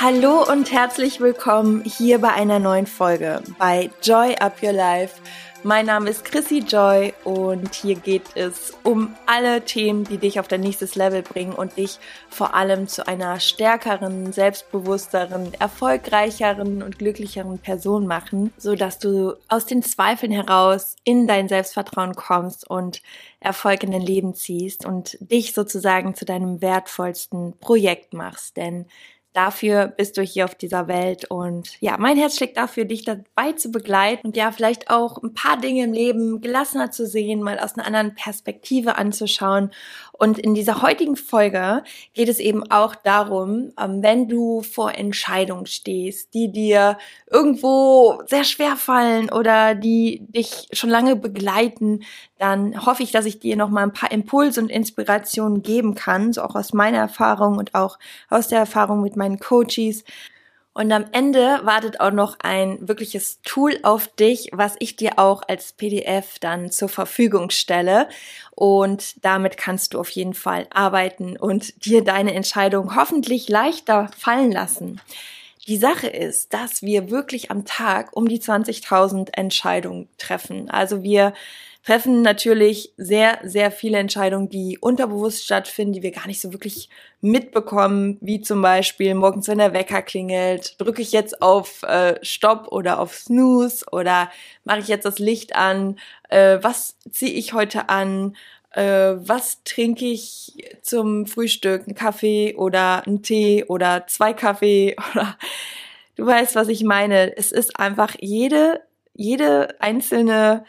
Hallo und herzlich willkommen hier bei einer neuen Folge bei Joy Up Your Life. Mein Name ist Chrissy Joy und hier geht es um alle Themen, die dich auf dein nächstes Level bringen und dich vor allem zu einer stärkeren, selbstbewussteren, erfolgreicheren und glücklicheren Person machen, so dass du aus den Zweifeln heraus in dein Selbstvertrauen kommst und Erfolg in dein Leben ziehst und dich sozusagen zu deinem wertvollsten Projekt machst, denn Dafür bist du hier auf dieser Welt und ja, mein Herz schlägt dafür, dich dabei zu begleiten und ja, vielleicht auch ein paar Dinge im Leben gelassener zu sehen, mal aus einer anderen Perspektive anzuschauen. Und in dieser heutigen Folge geht es eben auch darum, ähm, wenn du vor Entscheidungen stehst, die dir irgendwo sehr schwer fallen oder die dich schon lange begleiten, dann hoffe ich, dass ich dir noch mal ein paar Impulse und Inspirationen geben kann, so auch aus meiner Erfahrung und auch aus der Erfahrung mit meinen Coaches. Und am Ende wartet auch noch ein wirkliches Tool auf dich, was ich dir auch als PDF dann zur Verfügung stelle. Und damit kannst du auf jeden Fall arbeiten und dir deine Entscheidung hoffentlich leichter fallen lassen. Die Sache ist, dass wir wirklich am Tag um die 20.000 Entscheidungen treffen. Also wir treffen natürlich sehr, sehr viele Entscheidungen, die unterbewusst stattfinden, die wir gar nicht so wirklich mitbekommen, wie zum Beispiel morgens, wenn der Wecker klingelt, drücke ich jetzt auf äh, Stopp oder auf Snooze oder mache ich jetzt das Licht an, äh, was ziehe ich heute an, äh, was trinke ich zum Frühstück, ein Kaffee oder ein Tee oder zwei Kaffee oder du weißt, was ich meine. Es ist einfach jede, jede einzelne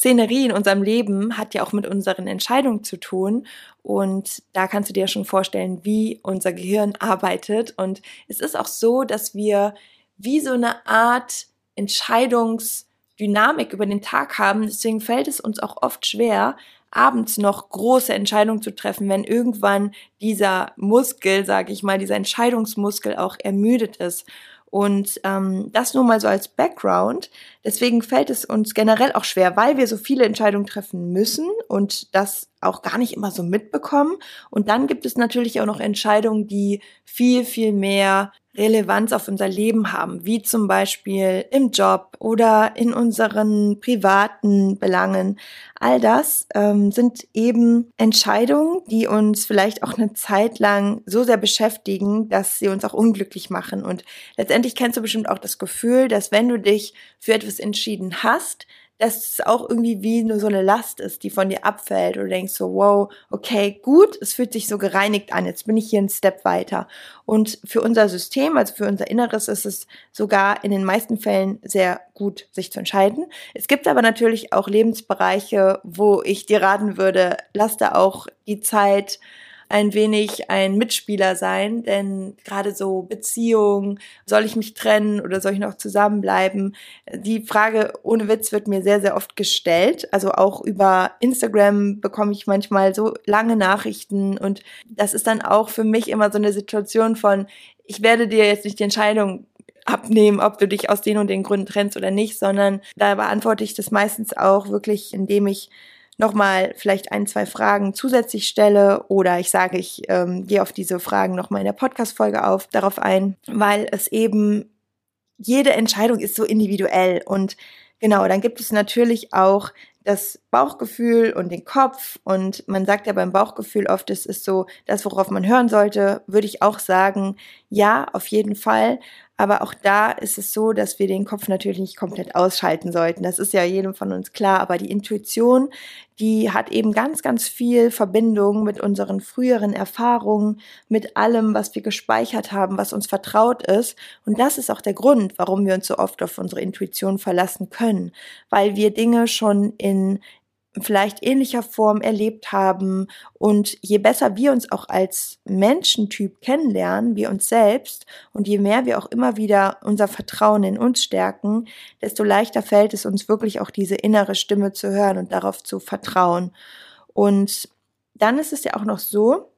Szenerie in unserem Leben hat ja auch mit unseren Entscheidungen zu tun. Und da kannst du dir schon vorstellen, wie unser Gehirn arbeitet. Und es ist auch so, dass wir wie so eine Art Entscheidungsdynamik über den Tag haben. Deswegen fällt es uns auch oft schwer, abends noch große Entscheidungen zu treffen, wenn irgendwann dieser Muskel, sage ich mal, dieser Entscheidungsmuskel auch ermüdet ist. Und ähm, das nur mal so als Background. Deswegen fällt es uns generell auch schwer, weil wir so viele Entscheidungen treffen müssen und das auch gar nicht immer so mitbekommen. Und dann gibt es natürlich auch noch Entscheidungen, die viel, viel mehr Relevanz auf unser Leben haben, wie zum Beispiel im Job oder in unseren privaten Belangen. All das ähm, sind eben Entscheidungen, die uns vielleicht auch eine Zeit lang so sehr beschäftigen, dass sie uns auch unglücklich machen. Und letztendlich kennst du bestimmt auch das Gefühl, dass wenn du dich für etwas entschieden hast, dass es auch irgendwie wie nur so eine Last ist, die von dir abfällt oder denkst so, wow, okay, gut, es fühlt sich so gereinigt an, jetzt bin ich hier einen Step weiter. Und für unser System, also für unser Inneres, ist es sogar in den meisten Fällen sehr gut, sich zu entscheiden. Es gibt aber natürlich auch Lebensbereiche, wo ich dir raten würde, lass da auch die Zeit, ein wenig ein Mitspieler sein, denn gerade so Beziehungen, soll ich mich trennen oder soll ich noch zusammenbleiben? Die Frage ohne Witz wird mir sehr, sehr oft gestellt. Also auch über Instagram bekomme ich manchmal so lange Nachrichten und das ist dann auch für mich immer so eine Situation von, ich werde dir jetzt nicht die Entscheidung abnehmen, ob du dich aus den und den Gründen trennst oder nicht, sondern da beantworte ich das meistens auch wirklich, indem ich nochmal vielleicht ein, zwei Fragen zusätzlich stelle oder ich sage, ich ähm, gehe auf diese Fragen nochmal in der Podcast-Folge auf, darauf ein, weil es eben jede Entscheidung ist so individuell und genau, dann gibt es natürlich auch das Bauchgefühl und den Kopf und man sagt ja beim Bauchgefühl oft, es ist so das, worauf man hören sollte, würde ich auch sagen, ja, auf jeden Fall. Aber auch da ist es so, dass wir den Kopf natürlich nicht komplett ausschalten sollten. Das ist ja jedem von uns klar. Aber die Intuition, die hat eben ganz, ganz viel Verbindung mit unseren früheren Erfahrungen, mit allem, was wir gespeichert haben, was uns vertraut ist. Und das ist auch der Grund, warum wir uns so oft auf unsere Intuition verlassen können. Weil wir Dinge schon in vielleicht ähnlicher Form erlebt haben. Und je besser wir uns auch als Menschentyp kennenlernen, wir uns selbst, und je mehr wir auch immer wieder unser Vertrauen in uns stärken, desto leichter fällt es uns wirklich auch diese innere Stimme zu hören und darauf zu vertrauen. Und dann ist es ja auch noch so,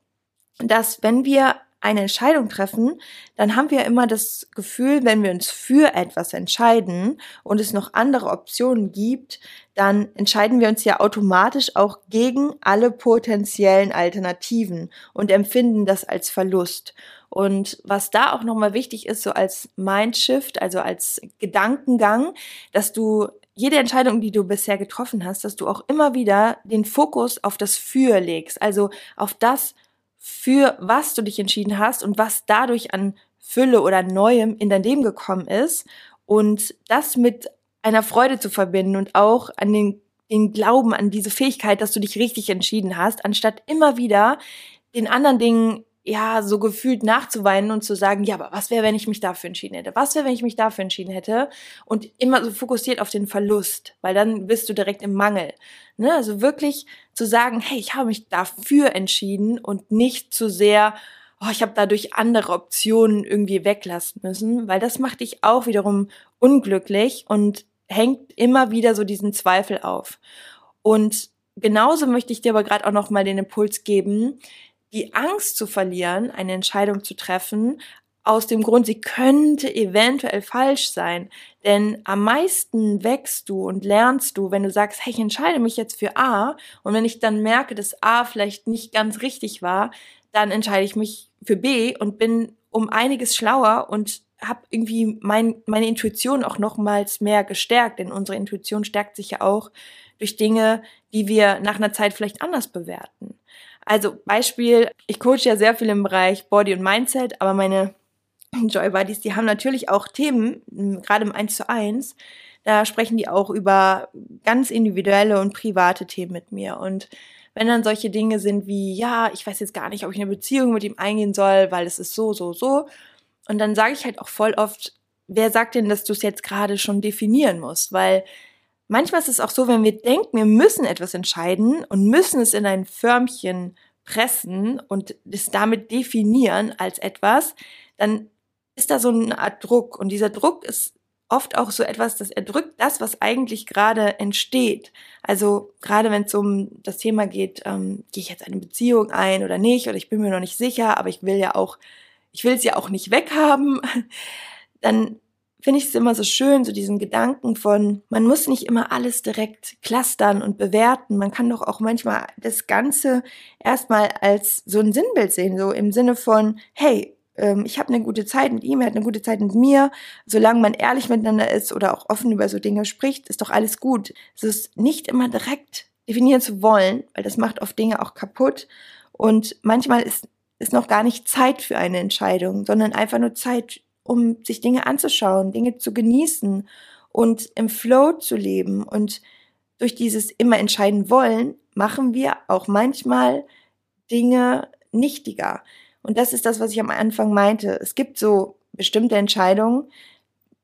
dass wenn wir eine Entscheidung treffen, dann haben wir immer das Gefühl, wenn wir uns für etwas entscheiden und es noch andere Optionen gibt, dann entscheiden wir uns ja automatisch auch gegen alle potenziellen Alternativen und empfinden das als Verlust. Und was da auch nochmal wichtig ist, so als Mindshift, also als Gedankengang, dass du jede Entscheidung, die du bisher getroffen hast, dass du auch immer wieder den Fokus auf das Für legst, also auf das, für was du dich entschieden hast und was dadurch an Fülle oder Neuem in dein Leben gekommen ist und das mit einer Freude zu verbinden und auch an den, den Glauben an diese Fähigkeit, dass du dich richtig entschieden hast, anstatt immer wieder den anderen Dingen ja, so gefühlt nachzuweinen und zu sagen, ja, aber was wäre, wenn ich mich dafür entschieden hätte? Was wäre, wenn ich mich dafür entschieden hätte? Und immer so fokussiert auf den Verlust, weil dann bist du direkt im Mangel. Ne? Also wirklich zu sagen, hey, ich habe mich dafür entschieden und nicht zu sehr, oh, ich habe dadurch andere Optionen irgendwie weglassen müssen, weil das macht dich auch wiederum unglücklich und hängt immer wieder so diesen Zweifel auf. Und genauso möchte ich dir aber gerade auch noch mal den Impuls geben, die Angst zu verlieren, eine Entscheidung zu treffen, aus dem Grund, sie könnte eventuell falsch sein. Denn am meisten wächst du und lernst du, wenn du sagst, hey, ich entscheide mich jetzt für A und wenn ich dann merke, dass A vielleicht nicht ganz richtig war, dann entscheide ich mich für B und bin um einiges schlauer und habe irgendwie mein, meine Intuition auch nochmals mehr gestärkt. Denn unsere Intuition stärkt sich ja auch durch Dinge, die wir nach einer Zeit vielleicht anders bewerten. Also Beispiel, ich coache ja sehr viel im Bereich Body und Mindset, aber meine Joy Buddies, die haben natürlich auch Themen, gerade im 1 zu 1, da sprechen die auch über ganz individuelle und private Themen mit mir. Und wenn dann solche Dinge sind wie, ja, ich weiß jetzt gar nicht, ob ich eine Beziehung mit ihm eingehen soll, weil es ist so, so, so. Und dann sage ich halt auch voll oft, wer sagt denn, dass du es jetzt gerade schon definieren musst? Weil manchmal ist es auch so, wenn wir denken, wir müssen etwas entscheiden und müssen es in ein Förmchen pressen und es damit definieren als etwas, dann ist da so eine Art Druck. Und dieser Druck ist oft auch so etwas, das erdrückt das, was eigentlich gerade entsteht. Also gerade wenn es um das Thema geht, ähm, gehe ich jetzt eine Beziehung ein oder nicht, oder ich bin mir noch nicht sicher, aber ich will ja auch, ich will es ja auch nicht weghaben, dann finde ich es immer so schön, so diesen Gedanken von, man muss nicht immer alles direkt clustern und bewerten. Man kann doch auch manchmal das Ganze erstmal als so ein Sinnbild sehen, so im Sinne von, hey, ähm, ich habe eine gute Zeit mit ihm, er hat eine gute Zeit mit mir. Solange man ehrlich miteinander ist oder auch offen über so Dinge spricht, ist doch alles gut. Es ist nicht immer direkt definieren zu wollen, weil das macht oft Dinge auch kaputt. Und manchmal ist, ist noch gar nicht Zeit für eine Entscheidung, sondern einfach nur Zeit um sich Dinge anzuschauen, Dinge zu genießen und im Flow zu leben. Und durch dieses immer entscheiden wollen, machen wir auch manchmal Dinge nichtiger. Und das ist das, was ich am Anfang meinte. Es gibt so bestimmte Entscheidungen,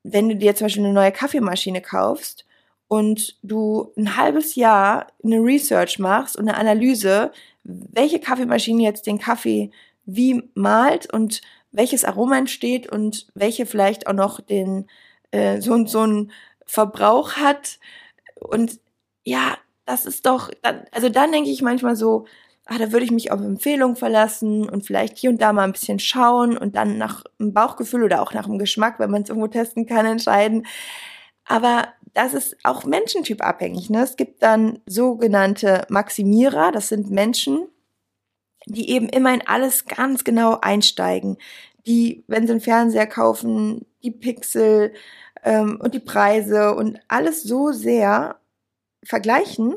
wenn du dir zum Beispiel eine neue Kaffeemaschine kaufst und du ein halbes Jahr eine Research machst und eine Analyse, welche Kaffeemaschine jetzt den Kaffee wie malt und welches Aroma entsteht und welche vielleicht auch noch den äh, so und so einen Verbrauch hat. Und ja, das ist doch, also dann denke ich manchmal so, ah, da würde ich mich auf Empfehlungen verlassen und vielleicht hier und da mal ein bisschen schauen und dann nach dem Bauchgefühl oder auch nach dem Geschmack, wenn man es irgendwo testen kann, entscheiden. Aber das ist auch menschentypabhängig. Ne? Es gibt dann sogenannte Maximierer, das sind Menschen, die eben immer in alles ganz genau einsteigen. Die, wenn sie einen Fernseher kaufen, die Pixel ähm, und die Preise und alles so sehr vergleichen,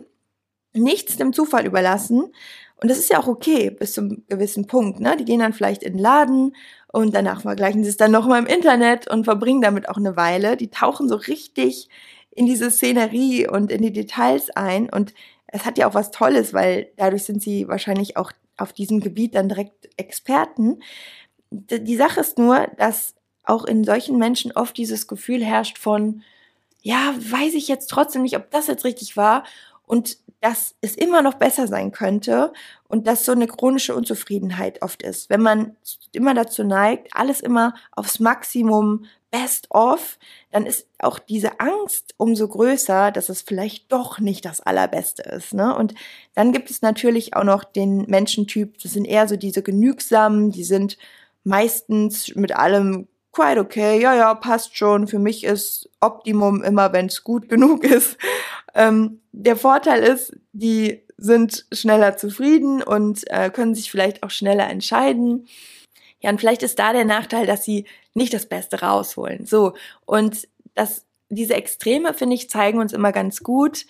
nichts dem Zufall überlassen. Und das ist ja auch okay bis zum gewissen Punkt. Ne? Die gehen dann vielleicht in den Laden und danach vergleichen sie es dann nochmal im Internet und verbringen damit auch eine Weile. Die tauchen so richtig in diese Szenerie und in die Details ein. Und es hat ja auch was Tolles, weil dadurch sind sie wahrscheinlich auch auf diesem Gebiet dann direkt Experten. Die Sache ist nur, dass auch in solchen Menschen oft dieses Gefühl herrscht von, ja, weiß ich jetzt trotzdem nicht, ob das jetzt richtig war und dass es immer noch besser sein könnte und dass so eine chronische Unzufriedenheit oft ist. Wenn man immer dazu neigt, alles immer aufs Maximum best of, dann ist auch diese Angst umso größer, dass es vielleicht doch nicht das Allerbeste ist. Ne? Und dann gibt es natürlich auch noch den Menschentyp, das sind eher so diese Genügsamen, die sind meistens mit allem quite okay, ja, ja, passt schon. Für mich ist Optimum immer, wenn es gut genug ist. Ähm, der Vorteil ist, die sind schneller zufrieden und äh, können sich vielleicht auch schneller entscheiden. Ja, und vielleicht ist da der Nachteil, dass sie nicht das Beste rausholen. So. Und das, diese Extreme, finde ich, zeigen uns immer ganz gut,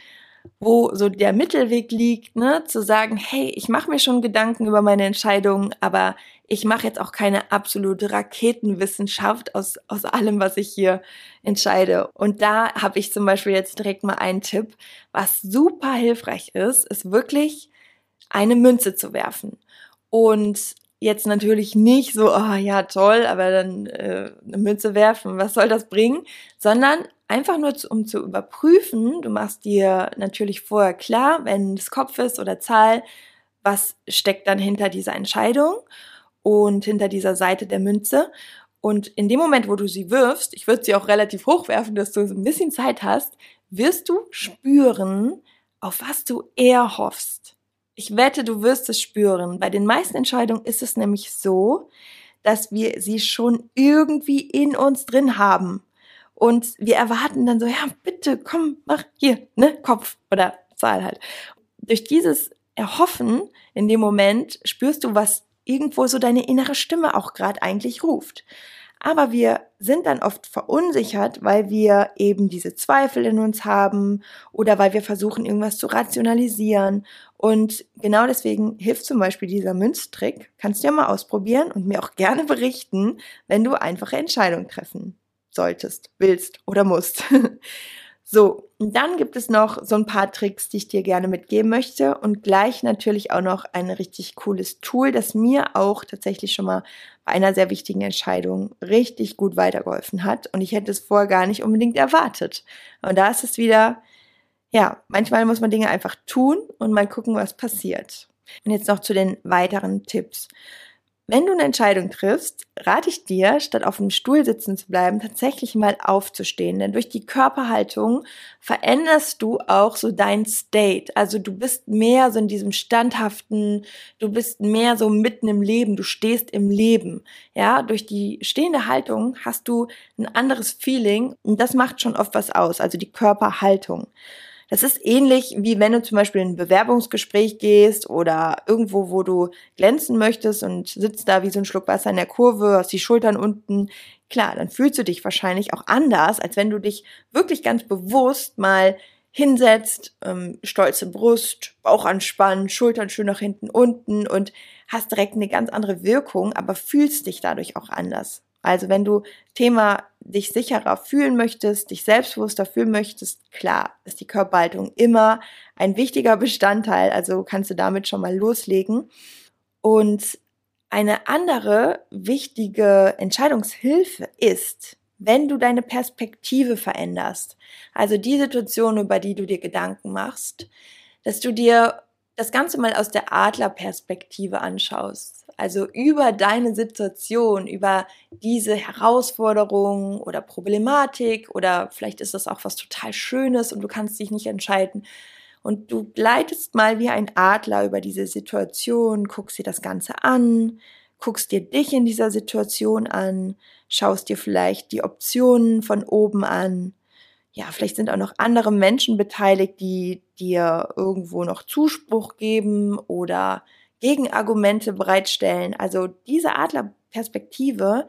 wo so der Mittelweg liegt, ne, zu sagen, hey, ich mache mir schon Gedanken über meine Entscheidungen, aber ich mache jetzt auch keine absolute Raketenwissenschaft aus, aus allem, was ich hier entscheide. Und da habe ich zum Beispiel jetzt direkt mal einen Tipp, was super hilfreich ist, ist wirklich eine Münze zu werfen. Und jetzt natürlich nicht so, oh ja, toll, aber dann äh, eine Münze werfen, was soll das bringen? Sondern einfach nur, zu, um zu überprüfen, du machst dir natürlich vorher klar, wenn es Kopf ist oder Zahl, was steckt dann hinter dieser Entscheidung und hinter dieser Seite der Münze. Und in dem Moment, wo du sie wirfst, ich würde sie auch relativ hoch werfen, dass du ein bisschen Zeit hast, wirst du spüren, auf was du eher hoffst. Ich wette, du wirst es spüren. Bei den meisten Entscheidungen ist es nämlich so, dass wir sie schon irgendwie in uns drin haben. Und wir erwarten dann so, ja, bitte, komm, mach hier, ne, Kopf oder Zahl halt. Durch dieses Erhoffen in dem Moment spürst du, was irgendwo so deine innere Stimme auch gerade eigentlich ruft. Aber wir sind dann oft verunsichert, weil wir eben diese Zweifel in uns haben oder weil wir versuchen, irgendwas zu rationalisieren. Und genau deswegen hilft zum Beispiel dieser Münztrick. Kannst du ja mal ausprobieren und mir auch gerne berichten, wenn du einfache Entscheidungen treffen solltest, willst oder musst. So, und dann gibt es noch so ein paar Tricks, die ich dir gerne mitgeben möchte und gleich natürlich auch noch ein richtig cooles Tool, das mir auch tatsächlich schon mal bei einer sehr wichtigen Entscheidung richtig gut weitergeholfen hat und ich hätte es vorher gar nicht unbedingt erwartet. Und da ist es wieder, ja, manchmal muss man Dinge einfach tun und mal gucken, was passiert. Und jetzt noch zu den weiteren Tipps. Wenn du eine Entscheidung triffst, rate ich dir, statt auf dem Stuhl sitzen zu bleiben, tatsächlich mal aufzustehen. Denn durch die Körperhaltung veränderst du auch so dein State. Also du bist mehr so in diesem standhaften, du bist mehr so mitten im Leben, du stehst im Leben. Ja, durch die stehende Haltung hast du ein anderes Feeling und das macht schon oft was aus. Also die Körperhaltung. Das ist ähnlich wie wenn du zum Beispiel in ein Bewerbungsgespräch gehst oder irgendwo, wo du glänzen möchtest und sitzt da wie so ein Schluck Wasser in der Kurve, hast die Schultern unten. Klar, dann fühlst du dich wahrscheinlich auch anders, als wenn du dich wirklich ganz bewusst mal hinsetzt, ähm, stolze Brust, Bauch anspannen, Schultern schön nach hinten unten und hast direkt eine ganz andere Wirkung, aber fühlst dich dadurch auch anders. Also wenn du Thema dich sicherer fühlen möchtest, dich selbstbewusster fühlen möchtest, klar, ist die Körperhaltung immer ein wichtiger Bestandteil. Also kannst du damit schon mal loslegen. Und eine andere wichtige Entscheidungshilfe ist, wenn du deine Perspektive veränderst, also die Situation, über die du dir Gedanken machst, dass du dir das Ganze mal aus der Adlerperspektive anschaust. Also über deine Situation, über diese Herausforderung oder Problematik oder vielleicht ist das auch was total Schönes und du kannst dich nicht entscheiden. Und du gleitest mal wie ein Adler über diese Situation, guckst dir das Ganze an, guckst dir dich in dieser Situation an, schaust dir vielleicht die Optionen von oben an ja, vielleicht sind auch noch andere Menschen beteiligt, die dir irgendwo noch Zuspruch geben oder Gegenargumente bereitstellen. Also diese Adlerperspektive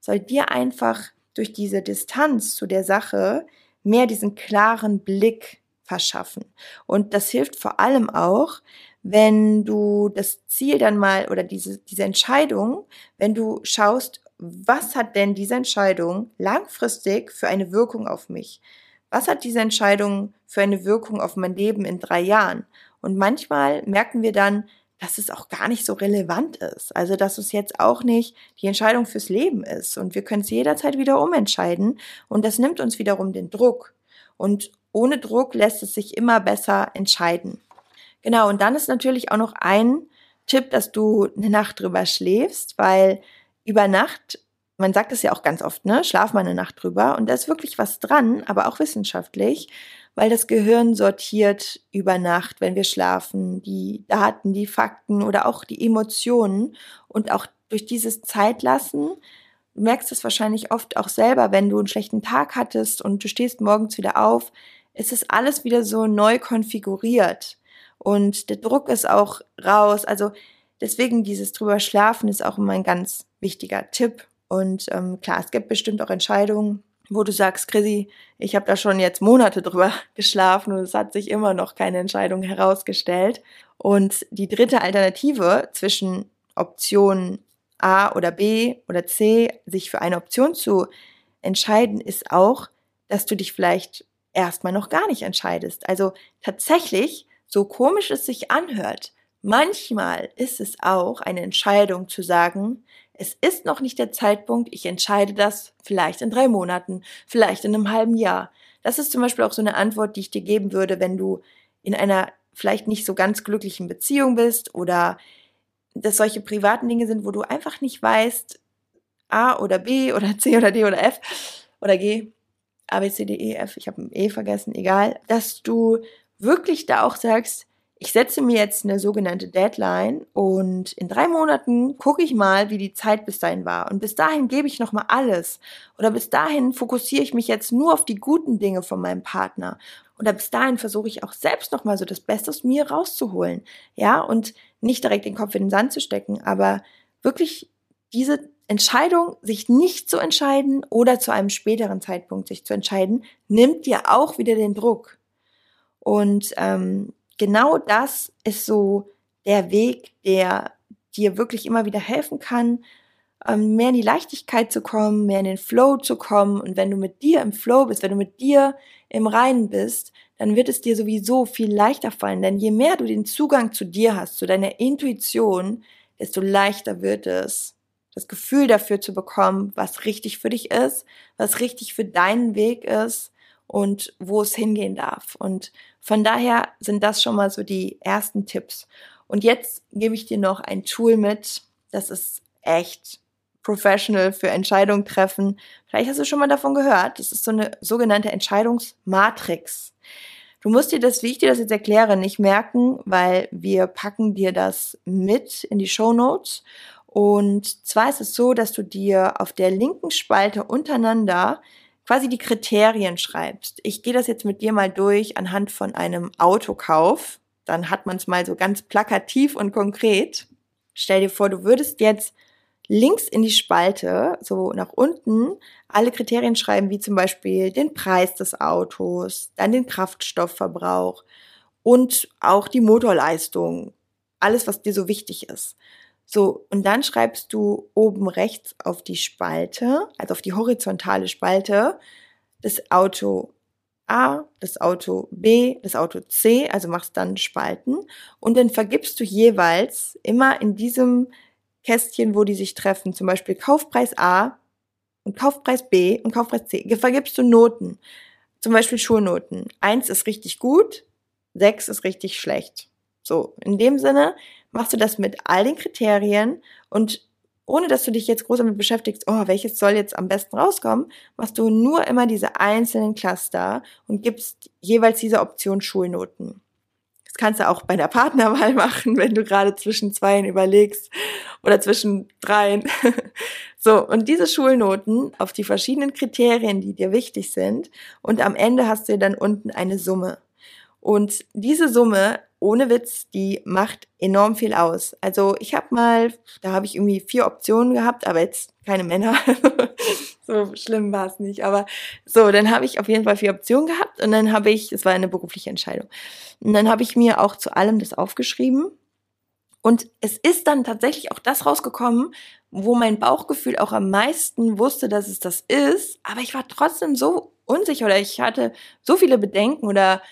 soll dir einfach durch diese Distanz zu der Sache mehr diesen klaren Blick verschaffen. Und das hilft vor allem auch, wenn du das Ziel dann mal oder diese, diese Entscheidung, wenn du schaust, was hat denn diese Entscheidung langfristig für eine Wirkung auf mich? Was hat diese Entscheidung für eine Wirkung auf mein Leben in drei Jahren? Und manchmal merken wir dann, dass es auch gar nicht so relevant ist. Also, dass es jetzt auch nicht die Entscheidung fürs Leben ist. Und wir können es jederzeit wieder umentscheiden. Und das nimmt uns wiederum den Druck. Und ohne Druck lässt es sich immer besser entscheiden. Genau. Und dann ist natürlich auch noch ein Tipp, dass du eine Nacht drüber schläfst, weil über Nacht man sagt es ja auch ganz oft, ne? Schlaf mal eine Nacht drüber. Und da ist wirklich was dran, aber auch wissenschaftlich, weil das Gehirn sortiert über Nacht, wenn wir schlafen, die Daten, die Fakten oder auch die Emotionen und auch durch dieses Zeitlassen. Du merkst es wahrscheinlich oft auch selber, wenn du einen schlechten Tag hattest und du stehst morgens wieder auf, ist es alles wieder so neu konfiguriert. Und der Druck ist auch raus. Also deswegen dieses drüber schlafen ist auch immer ein ganz wichtiger Tipp. Und ähm, klar, es gibt bestimmt auch Entscheidungen, wo du sagst, Chrissy, ich habe da schon jetzt Monate drüber geschlafen und es hat sich immer noch keine Entscheidung herausgestellt. Und die dritte Alternative zwischen Option A oder B oder C, sich für eine Option zu entscheiden, ist auch, dass du dich vielleicht erstmal noch gar nicht entscheidest. Also tatsächlich, so komisch es sich anhört, manchmal ist es auch eine Entscheidung zu sagen, es ist noch nicht der Zeitpunkt, ich entscheide das vielleicht in drei Monaten, vielleicht in einem halben Jahr. Das ist zum Beispiel auch so eine Antwort, die ich dir geben würde, wenn du in einer vielleicht nicht so ganz glücklichen Beziehung bist oder dass solche privaten Dinge sind, wo du einfach nicht weißt, A oder B oder C oder D oder F oder G, A, B, C, D, E, F, ich habe ein E vergessen, egal, dass du wirklich da auch sagst, ich setze mir jetzt eine sogenannte Deadline und in drei Monaten gucke ich mal, wie die Zeit bis dahin war. Und bis dahin gebe ich nochmal alles. Oder bis dahin fokussiere ich mich jetzt nur auf die guten Dinge von meinem Partner. Oder bis dahin versuche ich auch selbst nochmal so das Beste aus mir rauszuholen. Ja, und nicht direkt den Kopf in den Sand zu stecken, aber wirklich diese Entscheidung, sich nicht zu entscheiden oder zu einem späteren Zeitpunkt sich zu entscheiden, nimmt dir auch wieder den Druck. Und ähm, genau das ist so der Weg, der dir wirklich immer wieder helfen kann, ähm, mehr in die Leichtigkeit zu kommen, mehr in den Flow zu kommen. Und wenn du mit dir im Flow bist, wenn du mit dir im Reinen bist, dann wird es dir sowieso viel leichter fallen. Denn je mehr du den Zugang zu dir hast, zu deiner Intuition, desto leichter wird es, das Gefühl dafür zu bekommen, was richtig für dich ist, was richtig für deinen Weg ist und wo es hingehen darf. Und von daher sind das schon mal so die ersten Tipps. Und jetzt gebe ich dir noch ein Tool mit, das ist echt professional für Entscheidungen treffen. Vielleicht hast du schon mal davon gehört. Das ist so eine sogenannte Entscheidungsmatrix. Du musst dir das, wie ich dir das jetzt erkläre, nicht merken, weil wir packen dir das mit in die Show Notes. Und zwar ist es so, dass du dir auf der linken Spalte untereinander quasi die Kriterien schreibst. Ich gehe das jetzt mit dir mal durch anhand von einem Autokauf. Dann hat man es mal so ganz plakativ und konkret. Stell dir vor, du würdest jetzt links in die Spalte, so nach unten, alle Kriterien schreiben, wie zum Beispiel den Preis des Autos, dann den Kraftstoffverbrauch und auch die Motorleistung. Alles, was dir so wichtig ist. So, und dann schreibst du oben rechts auf die Spalte, also auf die horizontale Spalte, das Auto A, das Auto B, das Auto C, also machst dann Spalten und dann vergibst du jeweils immer in diesem Kästchen, wo die sich treffen, zum Beispiel Kaufpreis A und Kaufpreis B und Kaufpreis C, vergibst du Noten. Zum Beispiel Schulnoten. Eins ist richtig gut, sechs ist richtig schlecht. So, in dem Sinne machst du das mit all den Kriterien und ohne dass du dich jetzt groß damit beschäftigst, oh, welches soll jetzt am besten rauskommen, machst du nur immer diese einzelnen Cluster und gibst jeweils diese Option Schulnoten. Das kannst du auch bei der Partnerwahl machen, wenn du gerade zwischen zweien überlegst oder zwischen dreien. so, und diese Schulnoten auf die verschiedenen Kriterien, die dir wichtig sind, und am Ende hast du dann unten eine Summe. Und diese Summe ohne Witz, die macht enorm viel aus. Also ich habe mal, da habe ich irgendwie vier Optionen gehabt, aber jetzt keine Männer. so schlimm war es nicht. Aber so, dann habe ich auf jeden Fall vier Optionen gehabt und dann habe ich, es war eine berufliche Entscheidung. Und dann habe ich mir auch zu allem das aufgeschrieben. Und es ist dann tatsächlich auch das rausgekommen, wo mein Bauchgefühl auch am meisten wusste, dass es das ist. Aber ich war trotzdem so unsicher oder ich hatte so viele Bedenken oder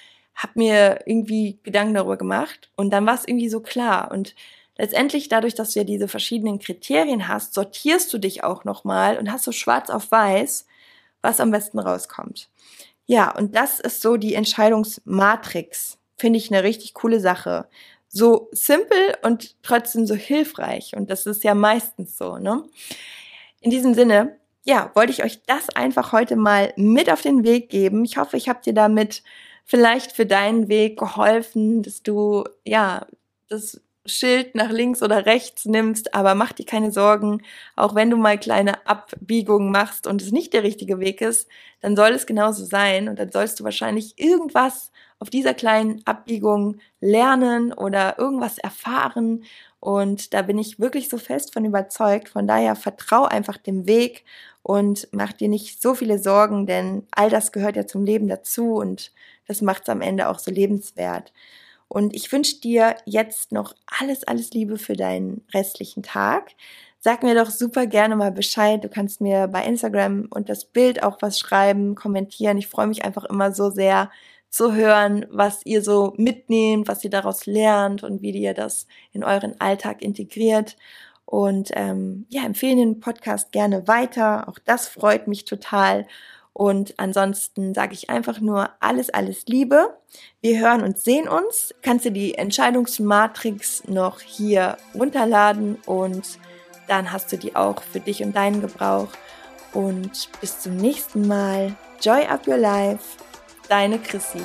habe mir irgendwie Gedanken darüber gemacht und dann war es irgendwie so klar. Und letztendlich dadurch, dass du ja diese verschiedenen Kriterien hast, sortierst du dich auch nochmal und hast so schwarz auf weiß, was am besten rauskommt. Ja, und das ist so die Entscheidungsmatrix. Finde ich eine richtig coole Sache. So simpel und trotzdem so hilfreich. Und das ist ja meistens so, ne? In diesem Sinne, ja, wollte ich euch das einfach heute mal mit auf den Weg geben. Ich hoffe, ich habe dir damit vielleicht für deinen Weg geholfen, dass du ja das Schild nach links oder rechts nimmst, aber mach dir keine Sorgen, auch wenn du mal kleine Abbiegungen machst und es nicht der richtige Weg ist, dann soll es genauso sein und dann sollst du wahrscheinlich irgendwas auf dieser kleinen Abbiegung lernen oder irgendwas erfahren und da bin ich wirklich so fest von überzeugt. Von daher vertrau einfach dem Weg und mach dir nicht so viele Sorgen, denn all das gehört ja zum Leben dazu und das macht es am Ende auch so lebenswert. Und ich wünsche dir jetzt noch alles, alles Liebe für deinen restlichen Tag. Sag mir doch super gerne mal Bescheid. Du kannst mir bei Instagram und das Bild auch was schreiben, kommentieren. Ich freue mich einfach immer so sehr zu hören, was ihr so mitnehmt, was ihr daraus lernt und wie ihr das in euren Alltag integriert. Und ähm, ja, empfehlen den Podcast gerne weiter. Auch das freut mich total. Und ansonsten sage ich einfach nur alles, alles Liebe. Wir hören und sehen uns. Kannst du die Entscheidungsmatrix noch hier runterladen und dann hast du die auch für dich und deinen Gebrauch. Und bis zum nächsten Mal. Joy up your life. Deine Chrissy.